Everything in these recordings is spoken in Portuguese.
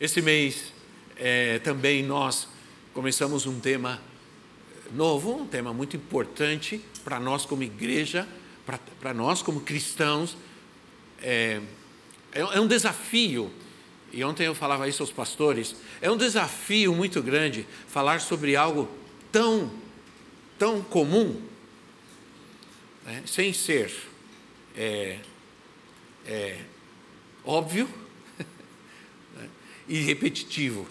Esse mês é, também nós começamos um tema novo, um tema muito importante para nós como igreja, para nós como cristãos. É, é, é um desafio e ontem eu falava isso aos pastores, é um desafio muito grande falar sobre algo tão, tão comum, né, sem ser é, é, óbvio e repetitivo.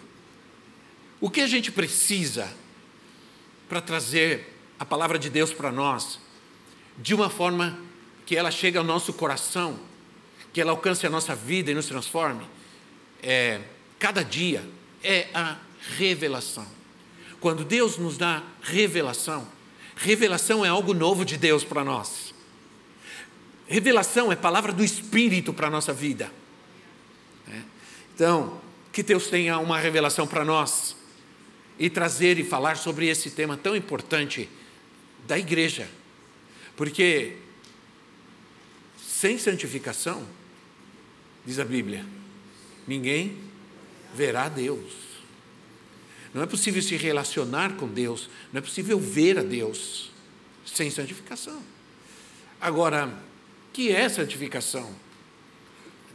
O que a gente precisa para trazer a palavra de Deus para nós de uma forma que ela chegue ao nosso coração, que ela alcance a nossa vida e nos transforme? é, cada dia é a revelação. Quando Deus nos dá revelação, revelação é algo novo de Deus para nós. Revelação é palavra do Espírito para a nossa vida. É. Então, que Deus tenha uma revelação para nós e trazer e falar sobre esse tema tão importante da igreja. Porque sem santificação, diz a Bíblia, ninguém verá Deus. Não é possível se relacionar com Deus, não é possível ver a Deus sem santificação. Agora, que é santificação?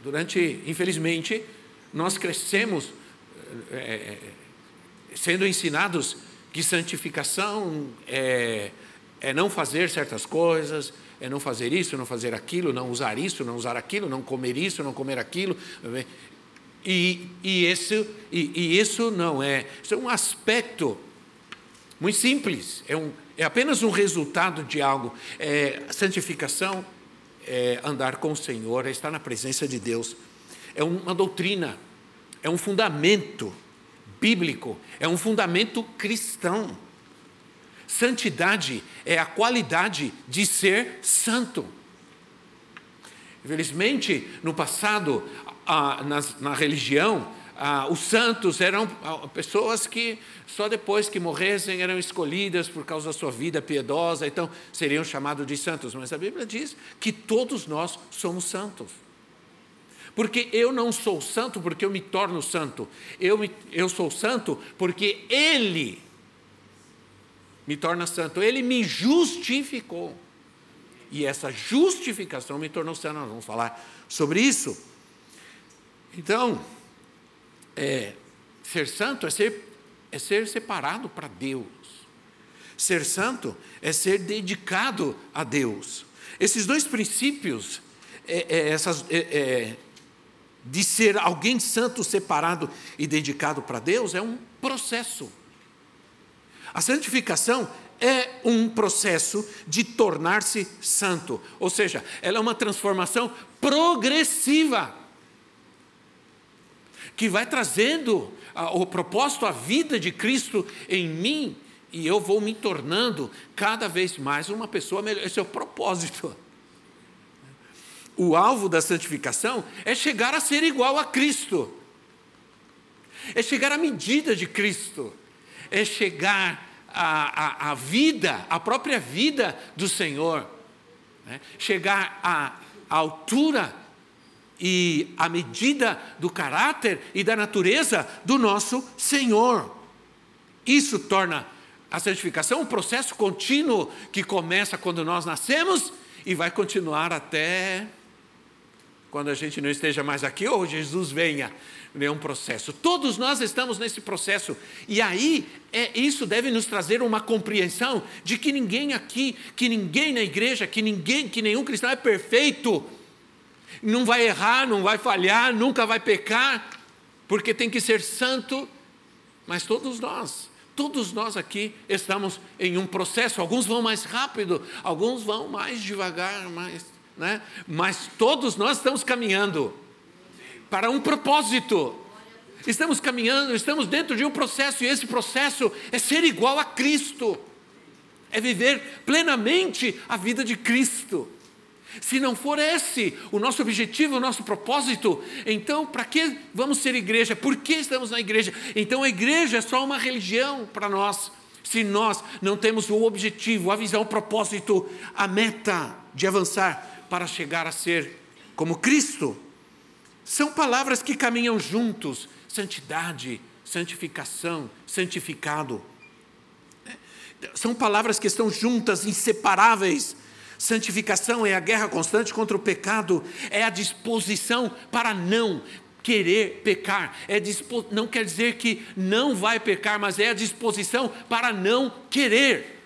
Durante, infelizmente, nós crescemos é, sendo ensinados que santificação é, é não fazer certas coisas, é não fazer isso, não fazer aquilo, não usar isso, não usar aquilo, não comer isso, não comer aquilo. E, e, esse, e, e isso não é. Isso é um aspecto muito simples, é, um, é apenas um resultado de algo. É, santificação é andar com o Senhor, é estar na presença de Deus. É uma doutrina, é um fundamento bíblico, é um fundamento cristão. Santidade é a qualidade de ser santo. Infelizmente, no passado, na, religião, os santos eram pessoas que só depois que morressem eram escolhidas por causa da sua vida piedosa, então seriam chamados de santos. Mas a Bíblia diz que todos nós somos santos. Porque eu não sou santo porque eu me torno santo. Eu, eu sou santo porque Ele me torna santo. Ele me justificou. E essa justificação me tornou santo. Nós vamos falar sobre isso. Então, é, ser santo é ser, é ser separado para Deus. Ser santo é ser dedicado a Deus. Esses dois princípios, é, é, essas, é, é, de ser alguém santo, separado e dedicado para Deus, é um processo. A santificação é um processo de tornar-se santo, ou seja, ela é uma transformação progressiva que vai trazendo o propósito, a vida de Cristo em mim, e eu vou me tornando cada vez mais uma pessoa melhor. Esse é o propósito. O alvo da santificação é chegar a ser igual a Cristo, é chegar à medida de Cristo, é chegar à, à, à vida, à própria vida do Senhor, né? chegar à, à altura e à medida do caráter e da natureza do nosso Senhor. Isso torna a santificação um processo contínuo que começa quando nós nascemos e vai continuar até quando a gente não esteja mais aqui ou Jesus venha. É um processo. Todos nós estamos nesse processo. E aí, é, isso deve nos trazer uma compreensão de que ninguém aqui, que ninguém na igreja, que ninguém, que nenhum cristão é perfeito não vai errar, não vai falhar, nunca vai pecar, porque tem que ser santo. Mas todos nós, todos nós aqui estamos em um processo. Alguns vão mais rápido, alguns vão mais devagar, mais, né? mas todos nós estamos caminhando para um propósito. Estamos caminhando, estamos dentro de um processo, e esse processo é ser igual a Cristo, é viver plenamente a vida de Cristo. Se não for esse o nosso objetivo, o nosso propósito, então para que vamos ser igreja? Por que estamos na igreja? Então a igreja é só uma religião para nós. Se nós não temos o objetivo, a visão, o propósito, a meta de avançar para chegar a ser como Cristo. São palavras que caminham juntos: santidade, santificação, santificado. São palavras que estão juntas, inseparáveis. Santificação é a guerra constante contra o pecado, é a disposição para não querer pecar. É dispo... Não quer dizer que não vai pecar, mas é a disposição para não querer.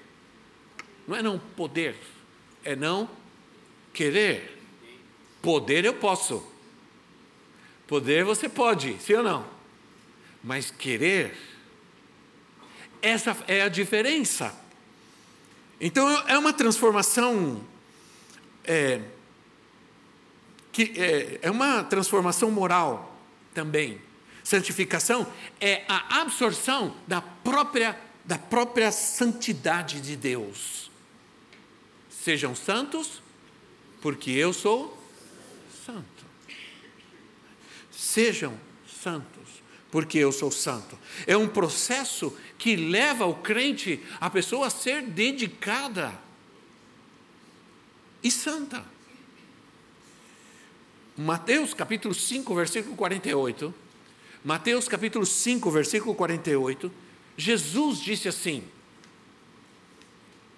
Não é não poder, é não querer. Poder eu posso. Poder você pode, sim ou não? Mas querer, essa é a diferença. Então é uma transformação é, que é, é uma transformação moral também. Santificação é a absorção da própria da própria santidade de Deus. Sejam santos, porque eu sou santo. Sejam santos, porque eu sou santo. É um processo que leva o crente, a pessoa a ser dedicada e santa. Mateus capítulo 5, versículo 48. Mateus capítulo 5, versículo 48. Jesus disse assim: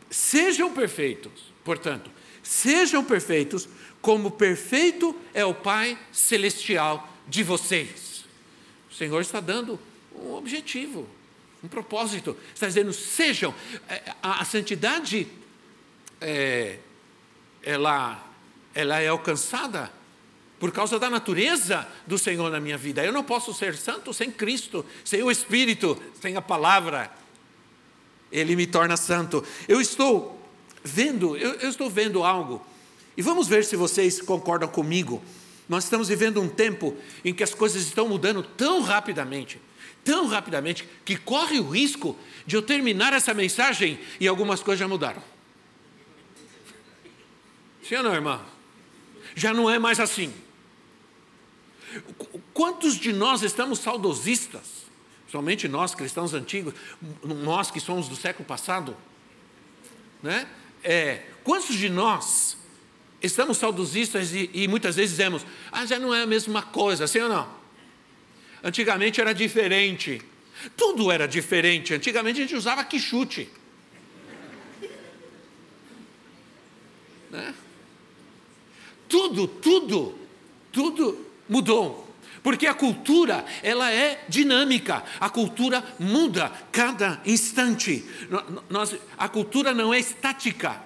Sejam perfeitos, portanto, sejam perfeitos, como perfeito é o Pai celestial de vocês. O Senhor está dando um objetivo um propósito. Está dizendo, sejam. É, a, a santidade, é, ela, ela é alcançada por causa da natureza do Senhor na minha vida. Eu não posso ser santo sem Cristo, sem o Espírito, sem a palavra. Ele me torna santo. Eu estou vendo, eu, eu estou vendo algo. E vamos ver se vocês concordam comigo. Nós estamos vivendo um tempo em que as coisas estão mudando tão rapidamente tão rapidamente que corre o risco de eu terminar essa mensagem e algumas coisas já mudaram. Sim ou não, irmã? Já não é mais assim. Quantos de nós estamos saudosistas? Somente nós, cristãos antigos, nós que somos do século passado, né? É, quantos de nós estamos saudosistas e, e muitas vezes dizemos, ah, já não é a mesma coisa, sim ou não? Antigamente era diferente. Tudo era diferente. Antigamente a gente usava quichute. Né? Tudo, tudo, tudo mudou. Porque a cultura, ela é dinâmica, a cultura muda cada instante. Nós, a cultura não é estática.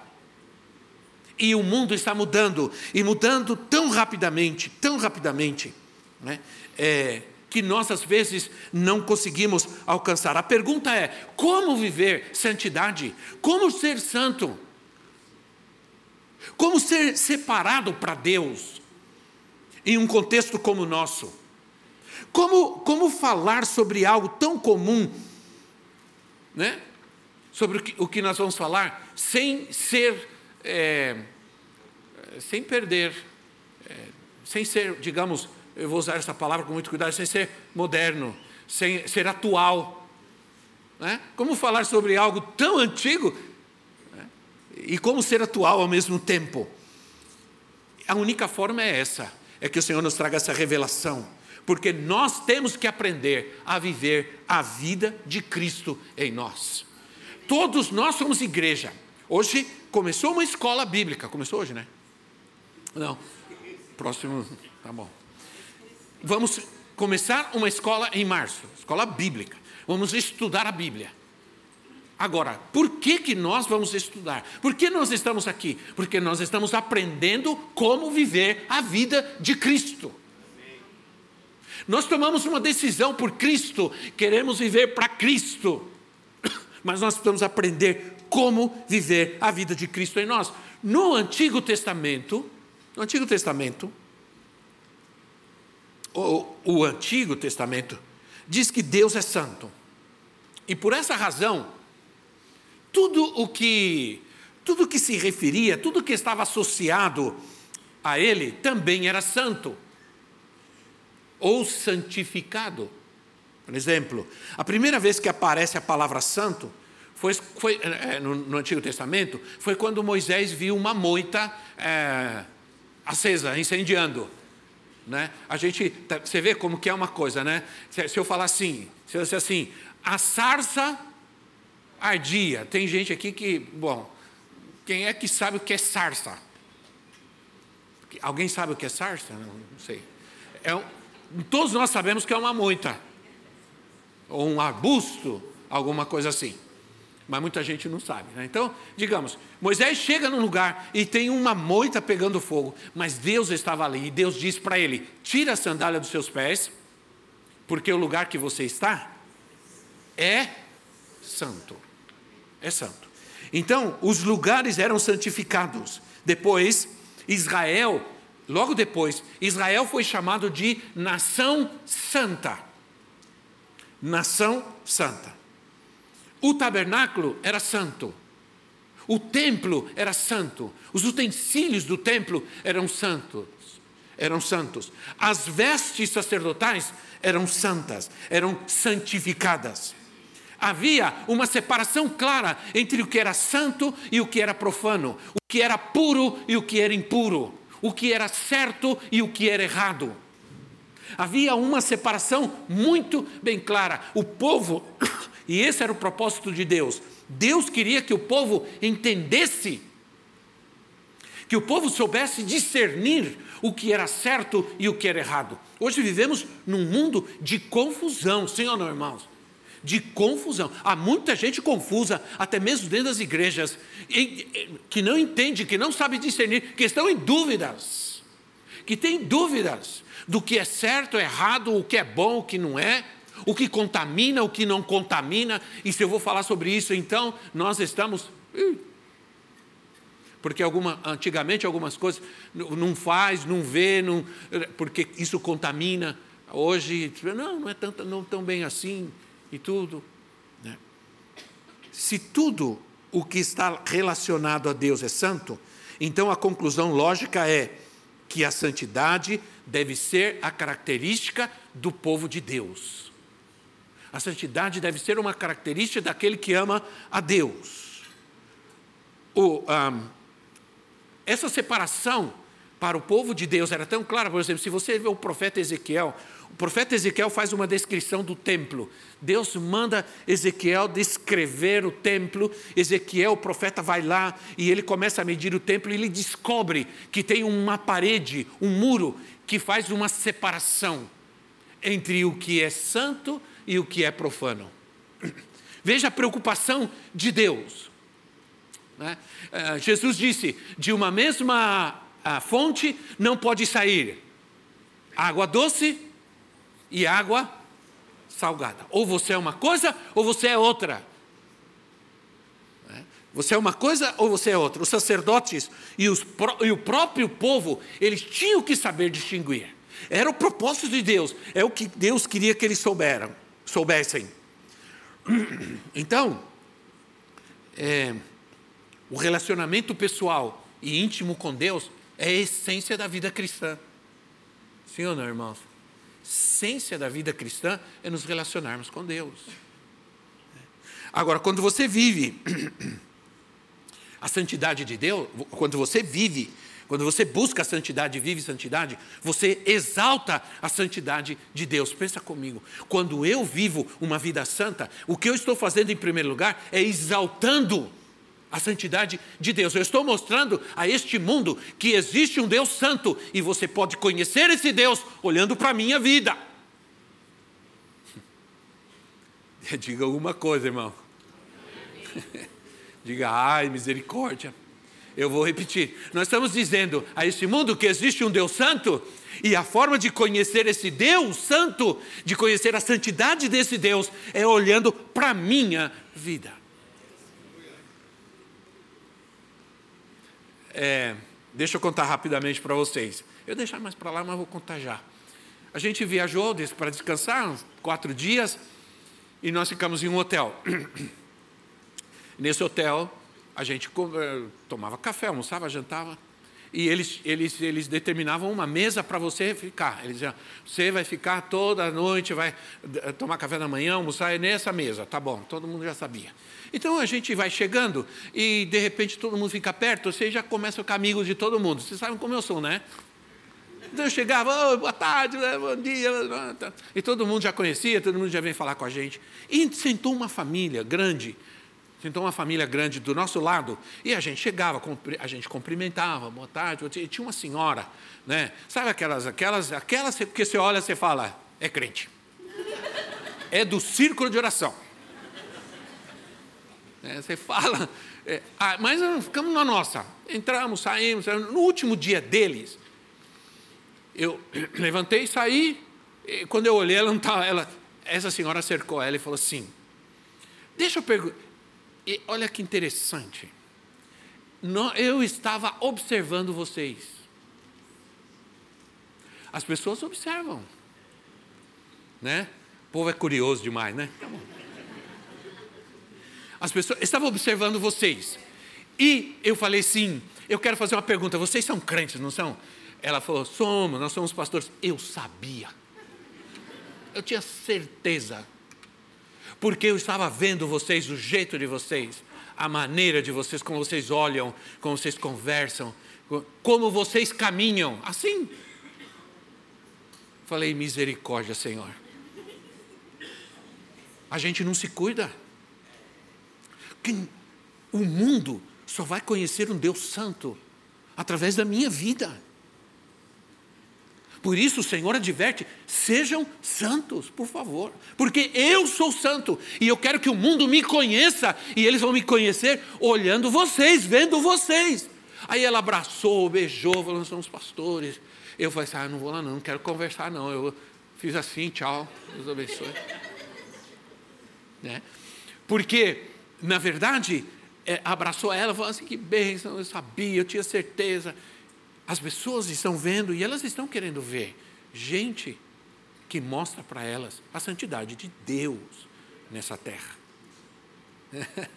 E o mundo está mudando, e mudando tão rapidamente, tão rapidamente. Né? É, que nós às vezes não conseguimos alcançar. A pergunta é: como viver santidade? Como ser santo? Como ser separado para Deus em um contexto como o nosso? Como, como falar sobre algo tão comum, né? Sobre o que, o que nós vamos falar, sem ser, é, sem perder, é, sem ser, digamos, eu vou usar essa palavra com muito cuidado, sem ser moderno, sem ser atual. Né? Como falar sobre algo tão antigo né? e como ser atual ao mesmo tempo? A única forma é essa, é que o Senhor nos traga essa revelação, porque nós temos que aprender a viver a vida de Cristo em nós. Todos nós somos igreja. Hoje começou uma escola bíblica, começou hoje, né? Não, próximo, tá bom vamos começar uma escola em março, escola bíblica. Vamos estudar a Bíblia. Agora, por que, que nós vamos estudar? Por que nós estamos aqui? Porque nós estamos aprendendo como viver a vida de Cristo. Nós tomamos uma decisão por Cristo, queremos viver para Cristo, mas nós precisamos aprender como viver a vida de Cristo em nós. No Antigo Testamento, no Antigo Testamento, o, o Antigo Testamento diz que Deus é santo. E por essa razão, tudo o que tudo que se referia, tudo que estava associado a ele também era santo ou santificado. Por exemplo, a primeira vez que aparece a palavra santo foi, foi é, no, no, Antigo Testamento, foi quando Moisés viu uma moita é, acesa, incendiando. Né? A gente, tá, você vê como que é uma coisa, né? Se, se eu falar assim, se eu disser assim, a sarça ardia. Tem gente aqui que, bom, quem é que sabe o que é sarça? Alguém sabe o que é sarça? Não, não sei. É um, todos nós sabemos que é uma moita, ou um arbusto, alguma coisa assim. Mas muita gente não sabe. Né? Então, digamos, Moisés chega num lugar e tem uma moita pegando fogo, mas Deus estava ali e Deus diz para ele: tira a sandália dos seus pés, porque o lugar que você está é santo. É santo. Então, os lugares eram santificados. Depois, Israel, logo depois, Israel foi chamado de nação santa. Nação santa. O tabernáculo era santo. O templo era santo. Os utensílios do templo eram santos. Eram santos. As vestes sacerdotais eram santas, eram santificadas havia uma separação clara entre o que era santo e o que era profano, o que era puro e o que era impuro, o que era certo e o que era errado. Havia uma separação muito bem clara. O povo, e esse era o propósito de Deus, Deus queria que o povo entendesse, que o povo soubesse discernir o que era certo e o que era errado. Hoje vivemos num mundo de confusão, sim ou não, irmãos? De confusão. Há muita gente confusa, até mesmo dentro das igrejas, que não entende, que não sabe discernir, que estão em dúvidas, que tem dúvidas do que é certo, errado, o que é bom, o que não é, o que contamina, o que não contamina. E se eu vou falar sobre isso, então nós estamos. Porque alguma, antigamente algumas coisas não faz, não vê, não, porque isso contamina. Hoje, não, não é não tão bem assim e tudo. Né? Se tudo o que está relacionado a Deus é santo, então a conclusão lógica é que a santidade deve ser a característica do povo de Deus. A santidade deve ser uma característica daquele que ama a Deus. O, um, essa separação para o povo de Deus era tão clara, por exemplo, se você vê o profeta Ezequiel, o profeta Ezequiel faz uma descrição do templo. Deus manda Ezequiel descrever o templo. Ezequiel, o profeta, vai lá e ele começa a medir o templo e ele descobre que tem uma parede, um muro, que faz uma separação entre o que é santo e o que é profano. Veja a preocupação de Deus. Né? Eh, Jesus disse: de uma mesma ah, fonte não pode sair água doce e água salgada. Ou você é uma coisa ou você é outra. Você é uma coisa ou você é outra. Os sacerdotes e, os, e o próprio povo, eles tinham que saber distinguir. Era o propósito de Deus, é o que Deus queria que eles souberam, soubessem. Então, é, o relacionamento pessoal e íntimo com Deus é a essência da vida cristã. Sim ou não, irmãos? Essência da vida cristã é nos relacionarmos com Deus. Agora, quando você vive a santidade de Deus, quando você vive, quando você busca a santidade, vive santidade, você exalta a santidade de Deus. Pensa comigo, quando eu vivo uma vida santa, o que eu estou fazendo em primeiro lugar é exaltando a santidade de Deus. Eu estou mostrando a este mundo que existe um Deus santo e você pode conhecer esse Deus olhando para a minha vida. Diga alguma coisa, irmão. Diga, ai, misericórdia. Eu vou repetir. Nós estamos dizendo a este mundo que existe um Deus santo e a forma de conhecer esse Deus santo, de conhecer a santidade desse Deus, é olhando para a minha vida. É, deixa eu contar rapidamente para vocês. Eu deixar mais para lá, mas vou contar já. a gente viajou para descansar, uns quatro dias, e nós ficamos em um hotel. Nesse hotel, a gente eh, tomava café, almoçava, jantava, e eles, eles, eles determinavam uma mesa para você ficar. Eles diziam, você vai ficar toda noite, vai tomar café da manhã, almoçar é nessa mesa. Tá bom, todo mundo já sabia. Então a gente vai chegando e de repente todo mundo fica perto, você já começa a ficar de todo mundo. Vocês sabem como eu sou, né? Então eu chegava, oh, boa tarde, né, bom dia. E todo mundo já conhecia, todo mundo já vem falar com a gente. E sentou uma família grande, sentou uma família grande do nosso lado, e a gente chegava, a gente cumprimentava, boa tarde. E tinha uma senhora, né? Sabe aquelas, aquelas, aquelas que você olha e você fala, é crente. É do círculo de oração. É, você fala, é, ah, mas ficamos na nossa. Entramos, saímos. No último dia deles, eu levantei e saí. E quando eu olhei, ela não estava. Ela, essa senhora cercou ela e falou assim: Deixa eu perguntar. Olha que interessante. Eu estava observando vocês. As pessoas observam. Né? O povo é curioso demais, né? Tá As pessoas estavam observando vocês. E eu falei sim, eu quero fazer uma pergunta. Vocês são crentes, não são? Ela falou: somos, nós somos pastores. Eu sabia. Eu tinha certeza. Porque eu estava vendo vocês, o jeito de vocês, a maneira de vocês, como vocês olham, como vocês conversam, como vocês caminham. Assim. Falei: misericórdia, Senhor. A gente não se cuida. Quem, o mundo só vai conhecer um Deus santo através da minha vida. Por isso o Senhor adverte: sejam santos, por favor, porque eu sou santo e eu quero que o mundo me conheça e eles vão me conhecer olhando vocês, vendo vocês. Aí ela abraçou, beijou, falou: nós somos pastores. Eu falei assim: ah, não vou lá não, não quero conversar não. Eu fiz assim, tchau, Deus abençoe. né? Porque, na verdade, é, abraçou ela, falou assim: que bênção, eu sabia, eu tinha certeza. As pessoas estão vendo e elas estão querendo ver gente que mostra para elas a santidade de Deus nessa terra.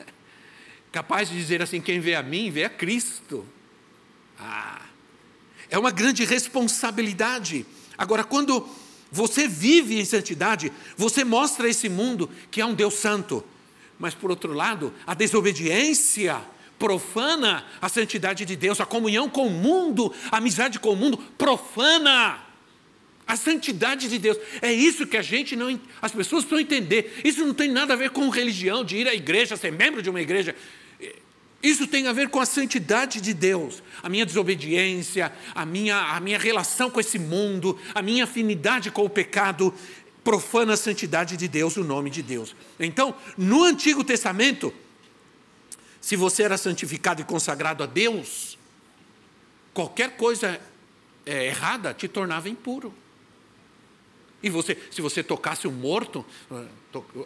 Capaz de dizer assim: quem vê a mim, vê a Cristo. Ah, é uma grande responsabilidade. Agora, quando você vive em santidade, você mostra a esse mundo que é um Deus santo. Mas, por outro lado, a desobediência profana a santidade de Deus, a comunhão com o mundo, a amizade com o mundo, profana a santidade de Deus. É isso que a gente não. As pessoas precisam entender. Isso não tem nada a ver com religião, de ir à igreja, ser membro de uma igreja. Isso tem a ver com a santidade de Deus, a minha desobediência, a minha, a minha relação com esse mundo, a minha afinidade com o pecado, profana a santidade de Deus, o nome de Deus. Então, no Antigo Testamento, se você era santificado e consagrado a Deus, qualquer coisa é, errada te tornava impuro. E você, se você tocasse um morto, ah,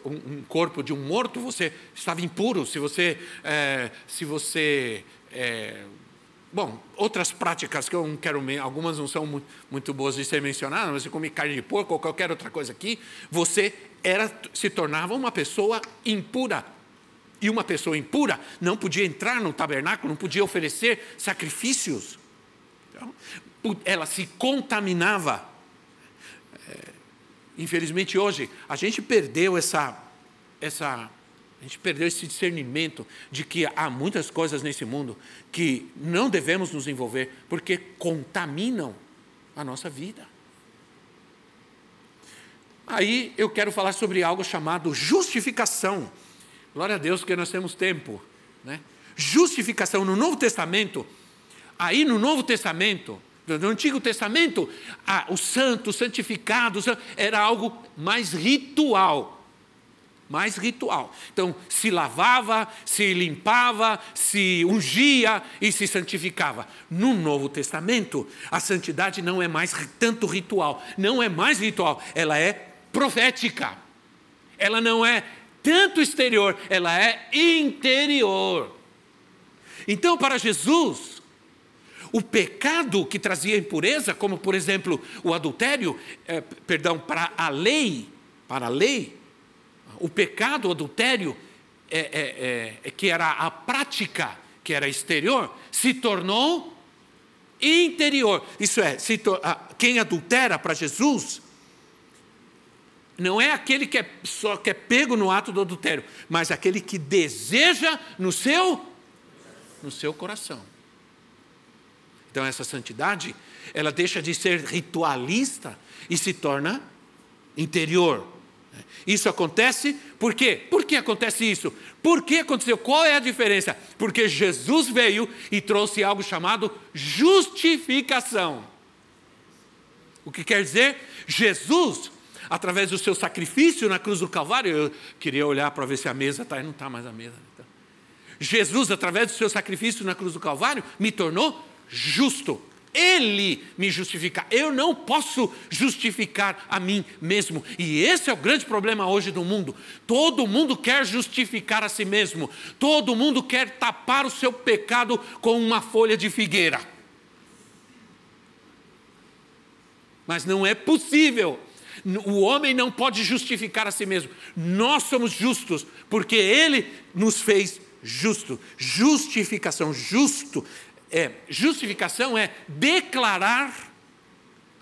um corpo de um morto, você estava impuro. Se você, é, se você, é, bom, outras práticas que eu não quero, algumas não são muito, boas de ser mencionadas, mas você come carne de porco ou qualquer outra coisa aqui, você era, se tornava uma pessoa impura. E uma pessoa impura não podia entrar no tabernáculo, não podia oferecer sacrifícios. Então, ela se contaminava. É, infelizmente hoje a gente perdeu essa, essa, a gente perdeu esse discernimento de que há muitas coisas nesse mundo que não devemos nos envolver porque contaminam a nossa vida. Aí eu quero falar sobre algo chamado justificação. Glória a Deus que nós temos tempo. Né? Justificação no Novo Testamento, aí no Novo Testamento, no Antigo Testamento, ah, o santo, o santificado, era algo mais ritual. Mais ritual. Então, se lavava, se limpava, se ungia e se santificava. No Novo Testamento, a santidade não é mais tanto ritual, não é mais ritual, ela é profética. Ela não é tanto exterior, ela é interior. Então, para Jesus, o pecado que trazia impureza, como por exemplo o adultério, é, perdão, para a lei, para a lei, o pecado, o adultério, é, é, é que era a prática, que era exterior, se tornou interior. Isso é, quem adultera para Jesus não é aquele que é só que é pego no ato do adultério, mas aquele que deseja no seu no seu coração. Então essa santidade, ela deixa de ser ritualista e se torna interior. Isso acontece por quê? Por que acontece isso? Por que aconteceu? Qual é a diferença? Porque Jesus veio e trouxe algo chamado justificação. O que quer dizer? Jesus, através do seu sacrifício na cruz do Calvário, eu queria olhar para ver se a mesa está, e não está mais a mesa. Então, Jesus, através do seu sacrifício na cruz do Calvário, me tornou justo. Ele me justifica. Eu não posso justificar a mim mesmo. E esse é o grande problema hoje do mundo. Todo mundo quer justificar a si mesmo. Todo mundo quer tapar o seu pecado com uma folha de figueira. Mas não é possível. O homem não pode justificar a si mesmo. Nós somos justos porque ele nos fez justo. Justificação, justo é, justificação é declarar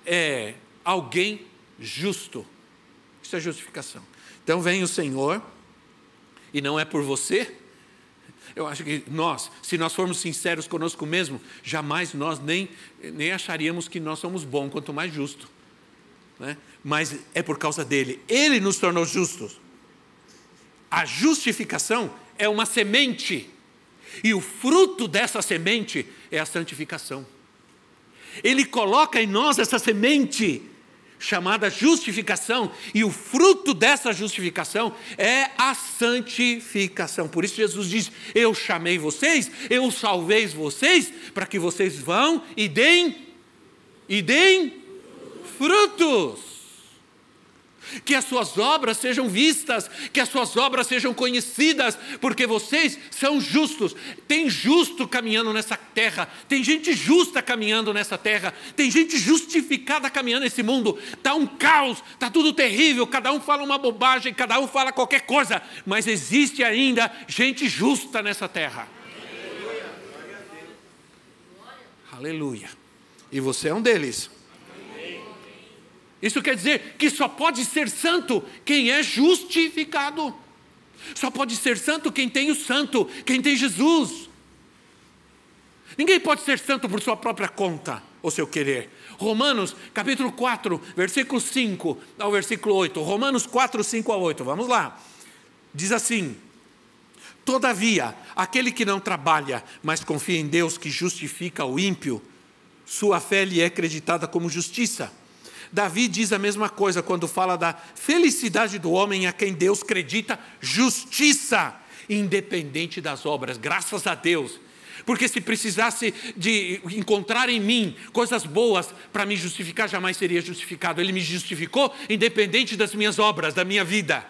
é, alguém justo. Isso é justificação. Então vem o Senhor, e não é por você. Eu acho que nós, se nós formos sinceros conosco mesmo, jamais nós nem, nem acharíamos que nós somos bons, quanto mais justo. Né? Mas é por causa dele. Ele nos tornou justos. A justificação é uma semente e o fruto dessa semente é a santificação. Ele coloca em nós essa semente chamada justificação, e o fruto dessa justificação é a santificação. Por isso Jesus diz: Eu chamei vocês, eu salvei vocês, para que vocês vão e deem, e deem frutos que as suas obras sejam vistas, que as suas obras sejam conhecidas, porque vocês são justos. Tem justo caminhando nessa terra, tem gente justa caminhando nessa terra, tem gente justificada caminhando nesse mundo. Está um caos, está tudo terrível, cada um fala uma bobagem, cada um fala qualquer coisa, mas existe ainda gente justa nessa terra. Aleluia. E você é um deles. Isso quer dizer que só pode ser santo quem é justificado. Só pode ser santo quem tem o santo, quem tem Jesus. Ninguém pode ser santo por sua própria conta ou seu querer. Romanos, capítulo 4, versículo 5 ao versículo 8. Romanos 4, 5 a 8. Vamos lá. Diz assim: Todavia, aquele que não trabalha, mas confia em Deus que justifica o ímpio, sua fé lhe é acreditada como justiça. Davi diz a mesma coisa quando fala da felicidade do homem a quem Deus acredita justiça, independente das obras, graças a Deus. Porque se precisasse de encontrar em mim coisas boas para me justificar, jamais seria justificado. Ele me justificou independente das minhas obras, da minha vida.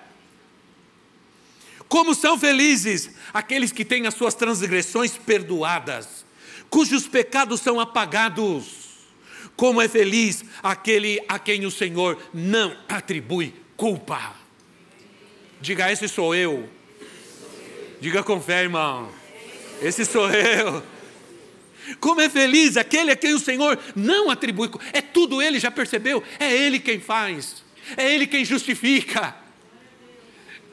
Como são felizes aqueles que têm as suas transgressões perdoadas, cujos pecados são apagados. Como é feliz aquele a quem o Senhor não atribui culpa. Diga, esse sou eu. Diga com fé, irmão. Esse sou eu. Como é feliz aquele a quem o Senhor não atribui. culpa. É tudo Ele, já percebeu? É Ele quem faz. É Ele quem justifica.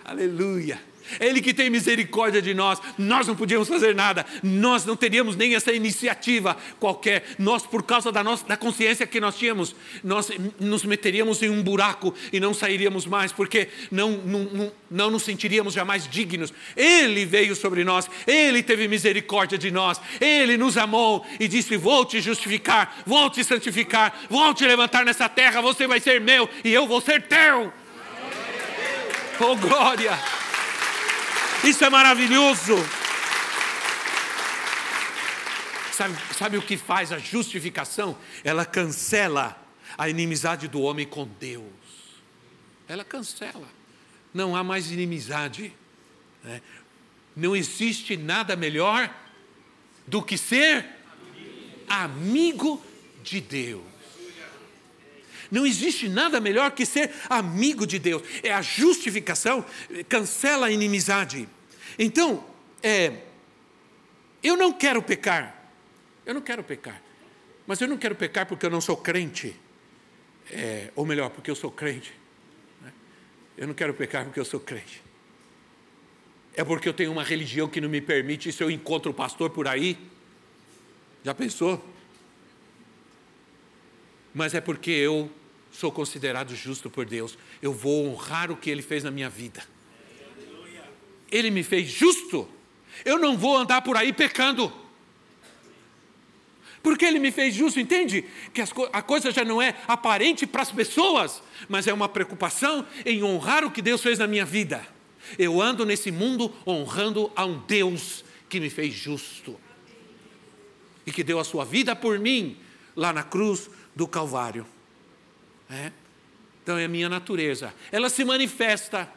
Aleluia. Ele que tem misericórdia de nós, nós não podíamos fazer nada, nós não teríamos nem essa iniciativa qualquer, nós, por causa da, nossa, da consciência que nós tínhamos, nós nos meteríamos em um buraco e não sairíamos mais, porque não, não, não, não nos sentiríamos jamais dignos. Ele veio sobre nós, Ele teve misericórdia de nós, Ele nos amou e disse: Vou te justificar, vou te santificar, vou te levantar nessa terra, você vai ser meu e eu vou ser teu. Oh glória! Isso é maravilhoso. Sabe, sabe o que faz a justificação? Ela cancela a inimizade do homem com Deus. Ela cancela. Não há mais inimizade. Né? Não existe nada melhor do que ser amigo de Deus. Não existe nada melhor que ser amigo de Deus. É a justificação, cancela a inimizade. Então, é, eu não quero pecar. Eu não quero pecar. Mas eu não quero pecar porque eu não sou crente. É, ou melhor, porque eu sou crente. Né? Eu não quero pecar porque eu sou crente. É porque eu tenho uma religião que não me permite, se eu encontro o pastor por aí. Já pensou? Mas é porque eu sou considerado justo por Deus. Eu vou honrar o que Ele fez na minha vida. Ele me fez justo. Eu não vou andar por aí pecando. Porque ele me fez justo, entende? Que a coisa já não é aparente para as pessoas, mas é uma preocupação em honrar o que Deus fez na minha vida. Eu ando nesse mundo honrando a um Deus que me fez justo e que deu a sua vida por mim lá na cruz do Calvário. É? Então é a minha natureza. Ela se manifesta.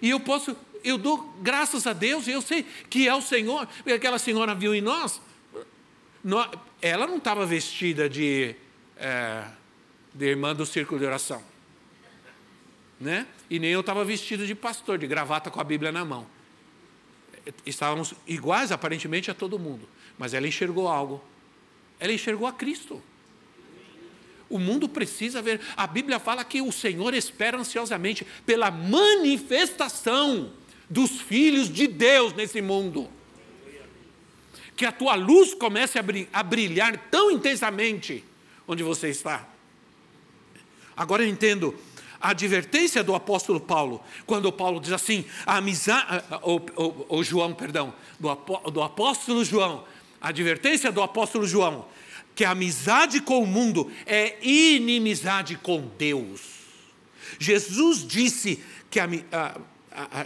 E eu posso, eu dou graças a Deus, e eu sei que é o Senhor, porque aquela senhora viu em nós. ela não estava vestida de, é, de irmã do círculo de oração. Né? E nem eu estava vestido de pastor, de gravata com a Bíblia na mão. Estávamos iguais aparentemente a todo mundo, mas ela enxergou algo. Ela enxergou a Cristo. O mundo precisa ver. A Bíblia fala que o Senhor espera ansiosamente pela manifestação dos filhos de Deus nesse mundo. Que a tua luz comece a brilhar tão intensamente onde você está. Agora eu entendo a advertência do apóstolo Paulo, quando Paulo diz assim, a amizade, ou, João, perdão, do, do apóstolo João, a advertência do apóstolo João, que a amizade com o mundo é inimizade com Deus. Jesus disse que a, a, a,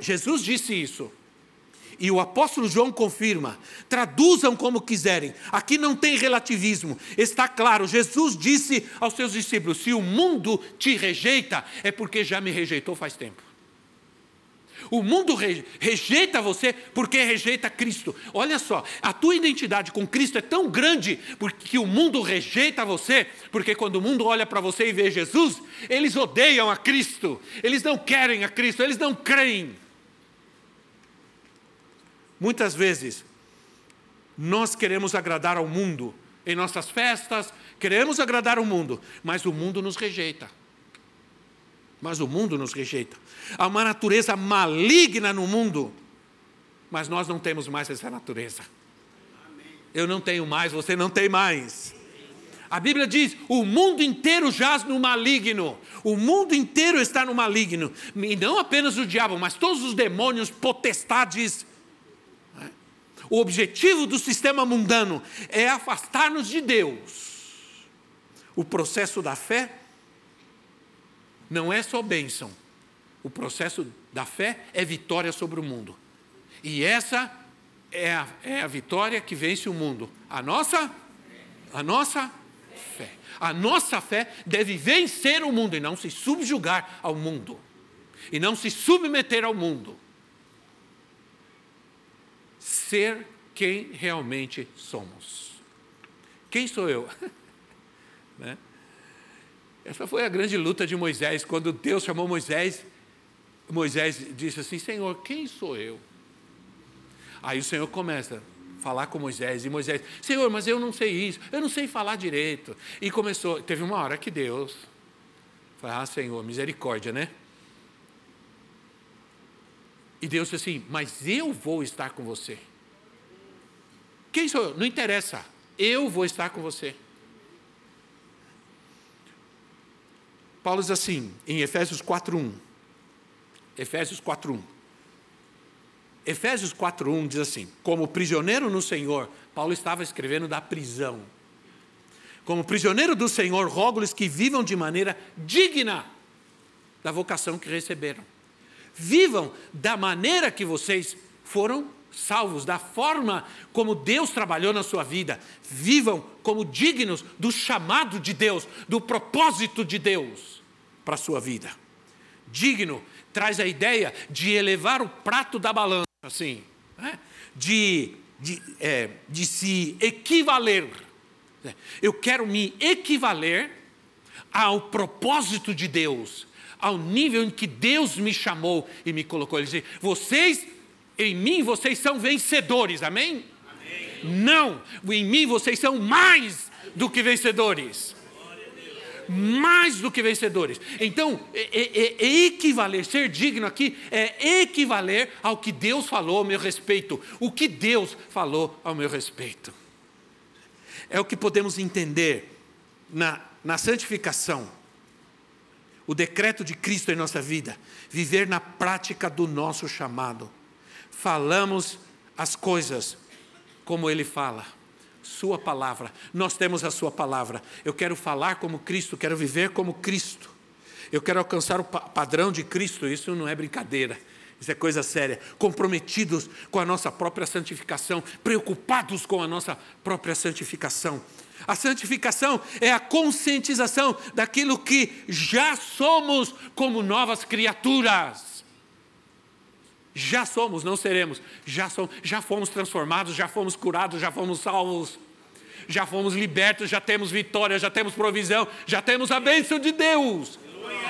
Jesus disse isso. E o apóstolo João confirma. Traduzam como quiserem. Aqui não tem relativismo. Está claro. Jesus disse aos seus discípulos: se o mundo te rejeita, é porque já me rejeitou faz tempo. O mundo rejeita você porque rejeita Cristo. Olha só, a tua identidade com Cristo é tão grande porque o mundo rejeita você, porque quando o mundo olha para você e vê Jesus, eles odeiam a Cristo, eles não querem a Cristo, eles não creem. Muitas vezes, nós queremos agradar ao mundo em nossas festas, queremos agradar ao mundo, mas o mundo nos rejeita mas o mundo nos rejeita. Há uma natureza maligna no mundo, mas nós não temos mais essa natureza. Eu não tenho mais, você não tem mais. A Bíblia diz: o mundo inteiro jaz no maligno. O mundo inteiro está no maligno. E não apenas o diabo, mas todos os demônios, potestades. O objetivo do sistema mundano é afastar-nos de Deus. O processo da fé não é só bênção. O processo da fé é vitória sobre o mundo. E essa é a, é a vitória que vence o mundo. A nossa, a nossa fé. A nossa fé deve vencer o mundo e não se subjugar ao mundo. E não se submeter ao mundo. Ser quem realmente somos. Quem sou eu? né? Essa foi a grande luta de Moisés. Quando Deus chamou Moisés, Moisés disse assim: Senhor, quem sou eu? Aí o Senhor começa a falar com Moisés, e Moisés, Senhor, mas eu não sei isso, eu não sei falar direito. E começou, teve uma hora que Deus falou: Ah, Senhor, misericórdia, né? E Deus disse assim: Mas eu vou estar com você. Quem sou eu? Não interessa, eu vou estar com você. Paulo diz assim, em Efésios 4:1. Efésios 4:1. Efésios 4:1 diz assim: Como prisioneiro no Senhor, Paulo estava escrevendo da prisão. Como prisioneiro do Senhor, rogo-lhes que vivam de maneira digna da vocação que receberam. Vivam da maneira que vocês foram salvos, da forma como Deus trabalhou na sua vida. Vivam como dignos do chamado de Deus, do propósito de Deus para a sua vida. Digno traz a ideia de elevar o prato da balança, assim, né? de, de, é, de se equivaler Eu quero me equivaler ao propósito de Deus, ao nível em que Deus me chamou e me colocou. Ele diz: vocês, em mim, vocês são vencedores, amém? amém? Não, em mim vocês são mais do que vencedores. Mais do que vencedores. Então, é, é, é equivaler, ser digno aqui é equivaler ao que Deus falou ao meu respeito. O que Deus falou ao meu respeito. É o que podemos entender na, na santificação o decreto de Cristo em nossa vida, viver na prática do nosso chamado. Falamos as coisas como Ele fala, Sua palavra. Nós temos a Sua palavra. Eu quero falar como Cristo, quero viver como Cristo. Eu quero alcançar o padrão de Cristo, isso não é brincadeira. Isso é coisa séria. Comprometidos com a nossa própria santificação, preocupados com a nossa própria santificação. A santificação é a conscientização daquilo que já somos como novas criaturas. Já somos, não seremos. Já somos, já fomos transformados, já fomos curados, já fomos salvos. Já fomos libertos, já temos vitória, já temos provisão, já temos a bênção de Deus.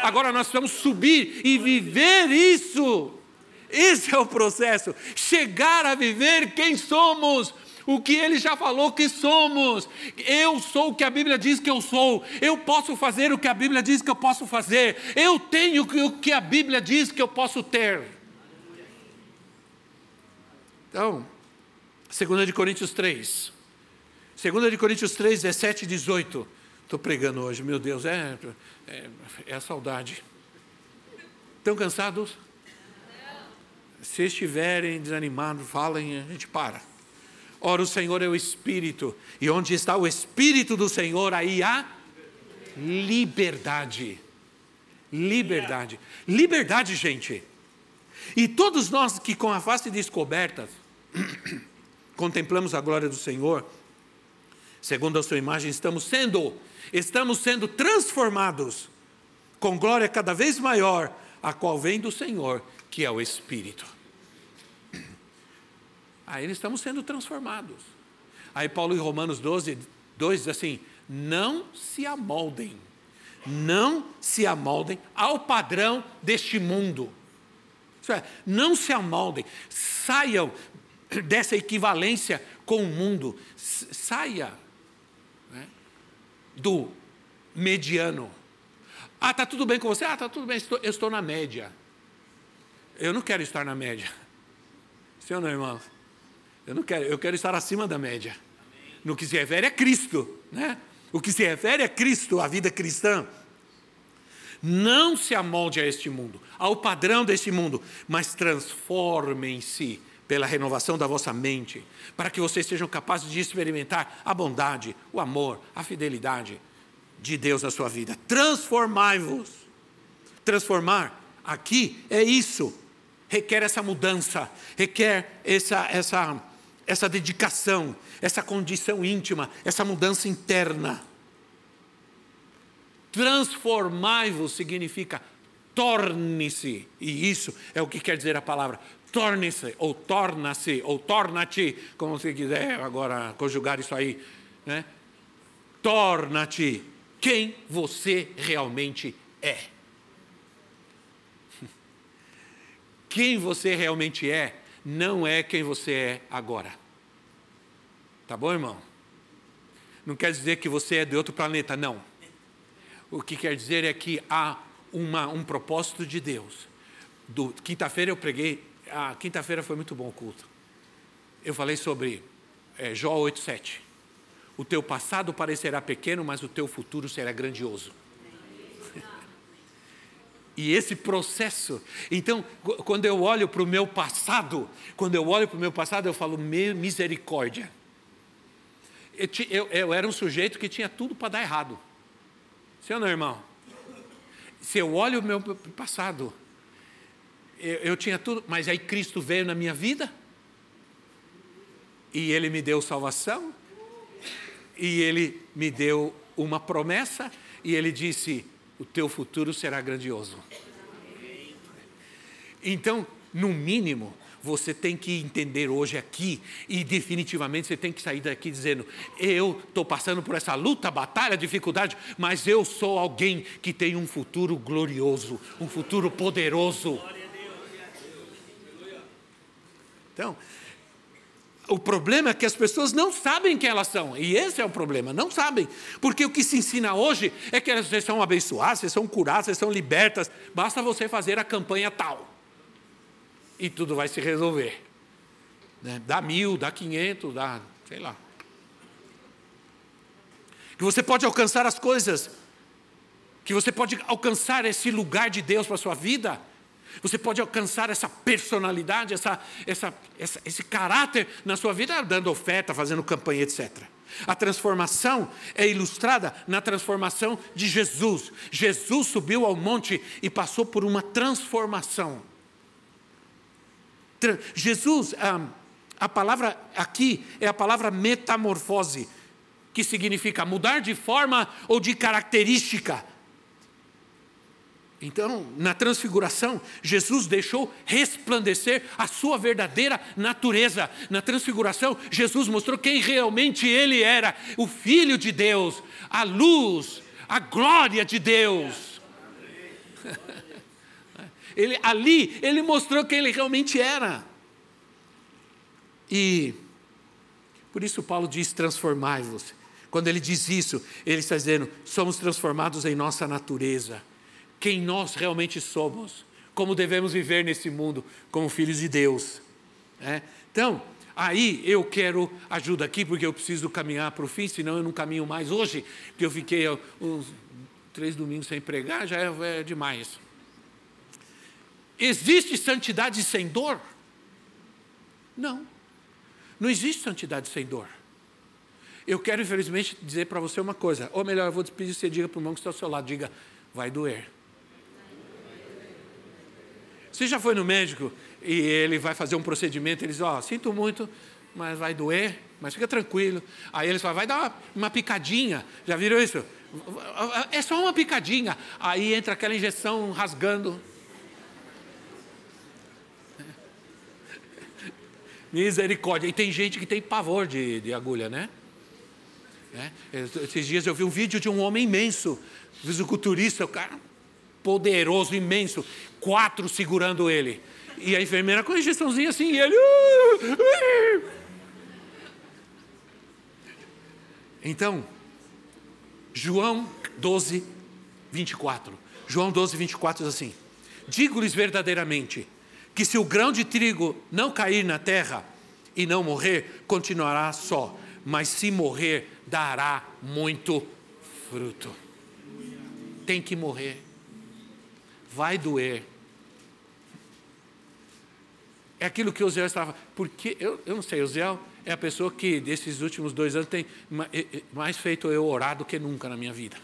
Agora nós precisamos subir e viver isso. Esse é o processo. Chegar a viver quem somos o que ele já falou que somos. Eu sou o que a Bíblia diz que eu sou. Eu posso fazer o que a Bíblia diz que eu posso fazer. Eu tenho o que a Bíblia diz que eu posso ter. Então, 2 de Coríntios 3. 2 de Coríntios 3, 17 e 18. Estou pregando hoje, meu Deus, é, é, é a saudade. Estão cansados? Se estiverem desanimados, falem, a gente para. Ora, o Senhor é o Espírito, e onde está o Espírito do Senhor, aí há liberdade. Liberdade. Liberdade, gente. E todos nós que com a face descoberta contemplamos a glória do Senhor, segundo a sua imagem, estamos sendo, estamos sendo transformados com glória cada vez maior, a qual vem do Senhor, que é o Espírito. Aí estamos sendo transformados. Aí Paulo em Romanos 12, 2 diz assim: não se amoldem, não se amoldem ao padrão deste mundo. Isso é, não se amoldem, saiam dessa equivalência com o mundo, saia né, do mediano. Ah, está tudo bem com você? Ah, está tudo bem, estou, eu estou na média. Eu não quero estar na média. Sim ou não? Eu não quero, eu quero estar acima da média. No que se refere a Cristo, né? O que se refere a Cristo, a vida cristã. Não se amolde a este mundo, ao padrão deste mundo, mas transformem-se pela renovação da vossa mente, para que vocês sejam capazes de experimentar a bondade, o amor, a fidelidade de Deus na sua vida. Transformai-vos. Transformar aqui é isso. Requer essa mudança, requer essa, essa essa dedicação, essa condição íntima, essa mudança interna. Transformai-vos significa torne-se, e isso é o que quer dizer a palavra torne-se, ou torna-se, ou torna-te, como você quiser agora conjugar isso aí, né? Torna-te quem você realmente é. Quem você realmente é não é quem você é agora. Tá bom, irmão? Não quer dizer que você é de outro planeta, não. O que quer dizer é que há uma, um propósito de Deus. Quinta-feira eu preguei, a quinta-feira foi muito bom o culto. Eu falei sobre é, Jó 8,7. O teu passado parecerá pequeno, mas o teu futuro será grandioso. E esse processo, então, quando eu olho para o meu passado, quando eu olho para o meu passado, eu falo, misericórdia. Eu, eu, eu era um sujeito que tinha tudo para dar errado. Sim ou irmão? Se eu olho o meu passado, eu, eu tinha tudo, mas aí Cristo veio na minha vida, e Ele me deu salvação, e Ele me deu uma promessa, e Ele disse: o teu futuro será grandioso. Então, no mínimo, você tem que entender hoje aqui e definitivamente você tem que sair daqui dizendo: eu estou passando por essa luta, batalha, dificuldade, mas eu sou alguém que tem um futuro glorioso, um futuro poderoso. Então, o problema é que as pessoas não sabem quem elas são, e esse é o problema, não sabem, porque o que se ensina hoje é que vocês são abençoados, vocês são curados, vocês são libertas, basta você fazer a campanha tal, e tudo vai se resolver. Né? Dá mil, dá quinhentos, dá, sei lá. Que você pode alcançar as coisas, que você pode alcançar esse lugar de Deus para a sua vida, você pode alcançar essa personalidade, essa, essa, essa, esse caráter na sua vida, dando oferta, fazendo campanha, etc. A transformação é ilustrada na transformação de Jesus. Jesus subiu ao monte e passou por uma transformação. Jesus, a, a palavra aqui é a palavra metamorfose, que significa mudar de forma ou de característica. Então, na transfiguração, Jesus deixou resplandecer a sua verdadeira natureza. Na transfiguração, Jesus mostrou quem realmente ele era: o Filho de Deus, a luz, a glória de Deus. Ele, ali, ele mostrou quem ele realmente era. E por isso Paulo diz: transformai-vos. Quando ele diz isso, ele está dizendo: somos transformados em nossa natureza quem nós realmente somos, como devemos viver nesse mundo como filhos de Deus. É? Então, aí eu quero ajuda aqui, porque eu preciso caminhar para o fim, senão eu não caminho mais hoje, porque eu fiquei uns três domingos sem pregar, já é, é demais. Existe santidade sem dor? Não. Não existe santidade sem dor. Eu quero, infelizmente, dizer para você uma coisa. Ou melhor, eu vou despedir, você diga para o irmão que está ao seu lado, diga, vai doer. Você já foi no médico e ele vai fazer um procedimento, ele diz, ó, oh, sinto muito, mas vai doer, mas fica tranquilo. Aí eles falam, vai dar uma, picadinha. Já viram isso? É só uma picadinha. Aí entra aquela injeção rasgando. Misericórdia. E tem gente que tem pavor de, de agulha, né? É. Esses dias eu vi um vídeo de um homem imenso, fisiculturista, o cara poderoso, imenso, quatro segurando ele. E a enfermeira com a injeçãozinha assim, e ele. Uh, uh. Então, João 12, 24. João 12, 24 diz assim: Digo-lhes verdadeiramente que se o grão de trigo não cair na terra e não morrer, continuará só, mas se morrer, dará muito fruto. Tem que morrer vai doer. É aquilo que o Zé estava. Porque eu, eu não sei, o Zé é a pessoa que, desses últimos dois anos, tem mais feito eu orar do que nunca na minha vida.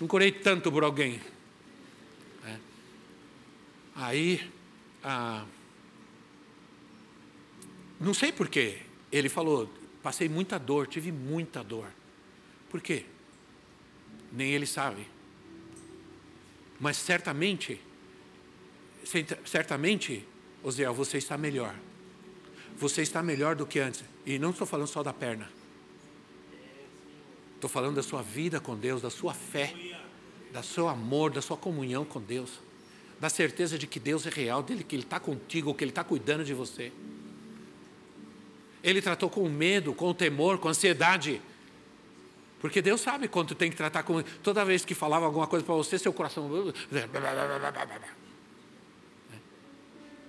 Nunca orei tanto por alguém. É. Aí, ah, não sei porquê, ele falou: passei muita dor, tive muita dor. Por quê? Nem ele sabe. Mas certamente, certamente, Osiel, você está melhor. Você está melhor do que antes. E não estou falando só da perna. Estou falando da sua vida com Deus, da sua fé, do seu amor, da sua comunhão com Deus, da certeza de que Deus é real, dele que Ele está contigo, que Ele está cuidando de você. Ele tratou com medo, com temor, com ansiedade. Porque Deus sabe quanto tem que tratar com. Toda vez que falava alguma coisa para você, seu coração.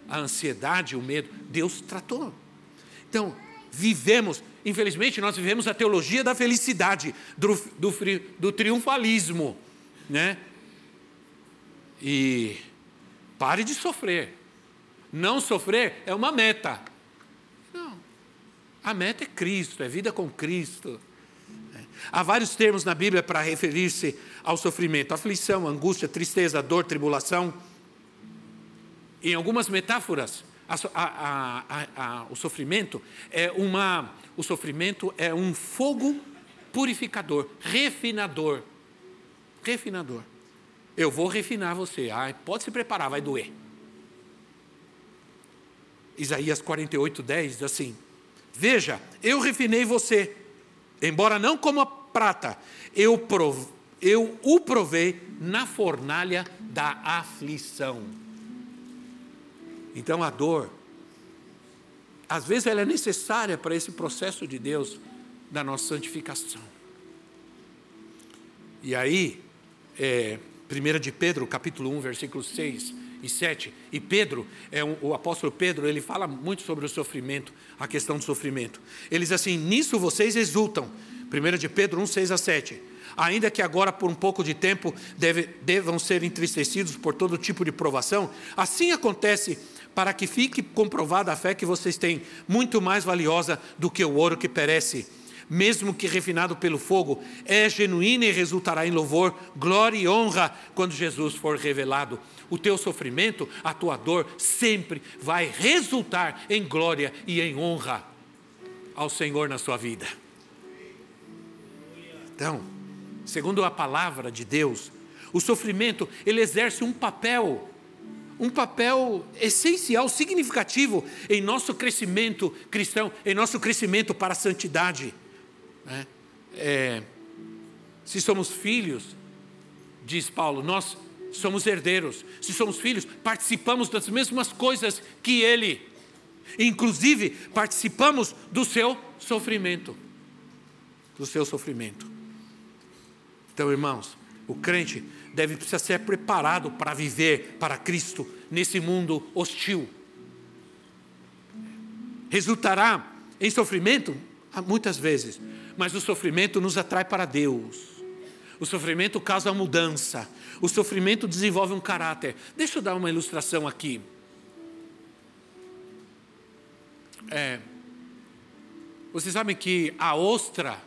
A ansiedade, o medo, Deus tratou. Então, vivemos, infelizmente, nós vivemos a teologia da felicidade, do, do, do triunfalismo. Né? E pare de sofrer. Não sofrer é uma meta. Não. A meta é Cristo, é vida com Cristo. Há vários termos na Bíblia para referir-se ao sofrimento: aflição, angústia, tristeza, dor, tribulação. Em algumas metáforas, a, a, a, o sofrimento é uma, o sofrimento é um fogo purificador, refinador, refinador. Eu vou refinar você. Ai, pode se preparar, vai doer. Isaías 48, 10 diz assim: Veja, eu refinei você, embora não como a prata, eu, prov, eu o provei na fornalha da aflição. Então a dor, às vezes ela é necessária para esse processo de Deus da nossa santificação. E aí, é, 1 de Pedro, capítulo 1, versículos 6 e 7, e Pedro, é um, o apóstolo Pedro, ele fala muito sobre o sofrimento, a questão do sofrimento. Ele diz assim: Nisso vocês exultam. 1 de Pedro 1, 6 a 7 ainda que agora por um pouco de tempo deve, devam ser entristecidos por todo tipo de provação, assim acontece para que fique comprovada a fé que vocês têm, muito mais valiosa do que o ouro que perece, mesmo que refinado pelo fogo, é genuína e resultará em louvor, glória e honra quando Jesus for revelado. O teu sofrimento, a tua dor, sempre vai resultar em glória e em honra ao Senhor na sua vida. Então, segundo a palavra de Deus, o sofrimento ele exerce um papel, um papel essencial, significativo em nosso crescimento cristão, em nosso crescimento para a santidade. Né? É, se somos filhos, diz Paulo, nós somos herdeiros. Se somos filhos, participamos das mesmas coisas que Ele. Inclusive, participamos do seu sofrimento. Do seu sofrimento. Então, irmãos, o crente deve precisar ser preparado para viver para Cristo nesse mundo hostil. Resultará em sofrimento? Muitas vezes, mas o sofrimento nos atrai para Deus. O sofrimento causa mudança. O sofrimento desenvolve um caráter. Deixa eu dar uma ilustração aqui. É, vocês sabem que a ostra,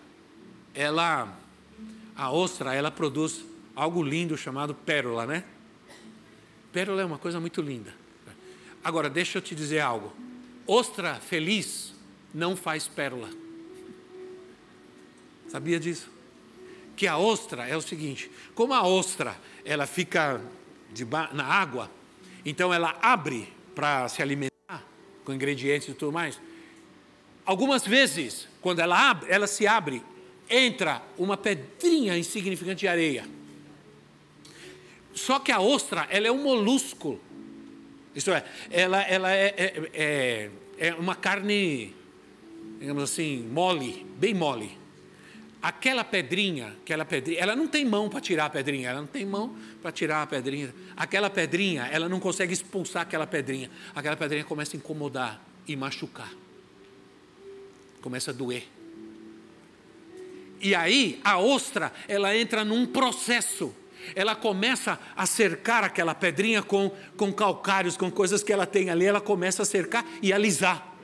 ela a ostra, ela produz algo lindo chamado pérola, né? Pérola é uma coisa muito linda. Agora, deixa eu te dizer algo. Ostra feliz não faz pérola. Sabia disso? Que a ostra é o seguinte: como a ostra ela fica na água, então ela abre para se alimentar com ingredientes e tudo mais. Algumas vezes, quando ela abre, ela se abre entra uma pedrinha insignificante de areia. Só que a ostra, ela é um molusco. Isso é, ela, ela é, é, é, é uma carne, digamos assim, mole, bem mole. Aquela pedrinha, aquela pedrinha, ela não tem mão para tirar a pedrinha, ela não tem mão para tirar a pedrinha. Aquela pedrinha, ela não consegue expulsar aquela pedrinha. Aquela pedrinha começa a incomodar e machucar. Começa a doer. E aí a ostra, ela entra num processo. Ela começa a cercar aquela pedrinha com, com calcários, com coisas que ela tem ali, ela começa a cercar e alisar.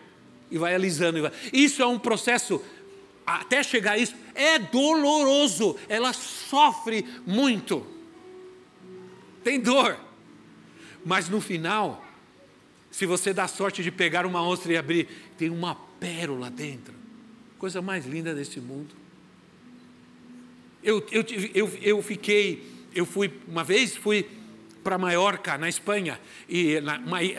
E vai alisando. E vai. Isso é um processo, até chegar a isso, é doloroso. Ela sofre muito. Tem dor. Mas no final, se você dá sorte de pegar uma ostra e abrir, tem uma pérola dentro. Coisa mais linda desse mundo. Eu, eu, eu, eu fiquei, eu fui, uma vez fui para Maiorca, na Espanha, e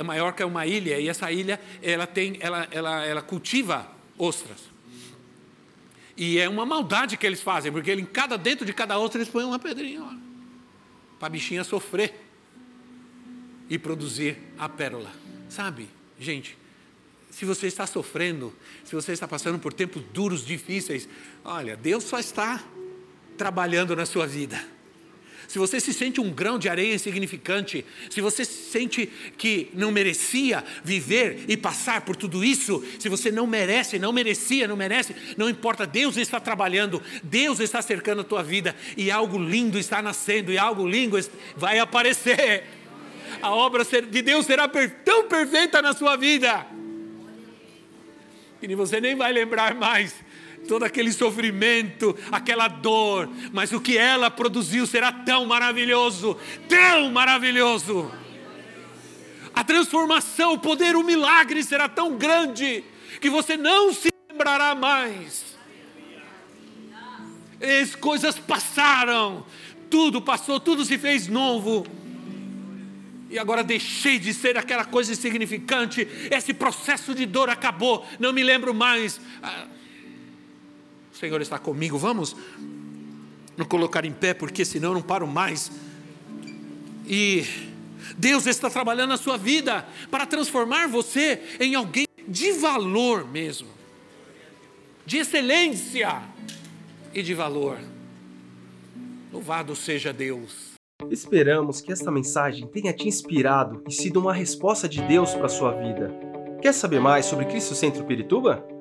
Maiorca é uma ilha, e essa ilha, ela tem, ela, ela, ela cultiva ostras. E é uma maldade que eles fazem, porque em cada, dentro de cada ostra eles põem uma pedrinha, para a bichinha sofrer e produzir a pérola. Sabe, gente, se você está sofrendo, se você está passando por tempos duros, difíceis, olha, Deus só está trabalhando na sua vida. Se você se sente um grão de areia insignificante, se você sente que não merecia viver e passar por tudo isso, se você não merece, não merecia, não merece, não importa, Deus está trabalhando, Deus está cercando a tua vida e algo lindo está nascendo e algo lindo vai aparecer. A obra de Deus será tão perfeita na sua vida que você nem vai lembrar mais todo aquele sofrimento, aquela dor, mas o que ela produziu será tão maravilhoso, tão maravilhoso. A transformação, o poder, o milagre será tão grande que você não se lembrará mais. As coisas passaram, tudo passou, tudo se fez novo. e agora deixei de ser aquela coisa insignificante, esse processo de dor acabou, não me lembro mais. Senhor está comigo, vamos nos colocar em pé, porque senão eu não paro mais. E Deus está trabalhando na sua vida para transformar você em alguém de valor mesmo, de excelência e de valor. Louvado seja Deus. Esperamos que esta mensagem tenha te inspirado e sido uma resposta de Deus para a sua vida. Quer saber mais sobre Cristo Centro Pirituba?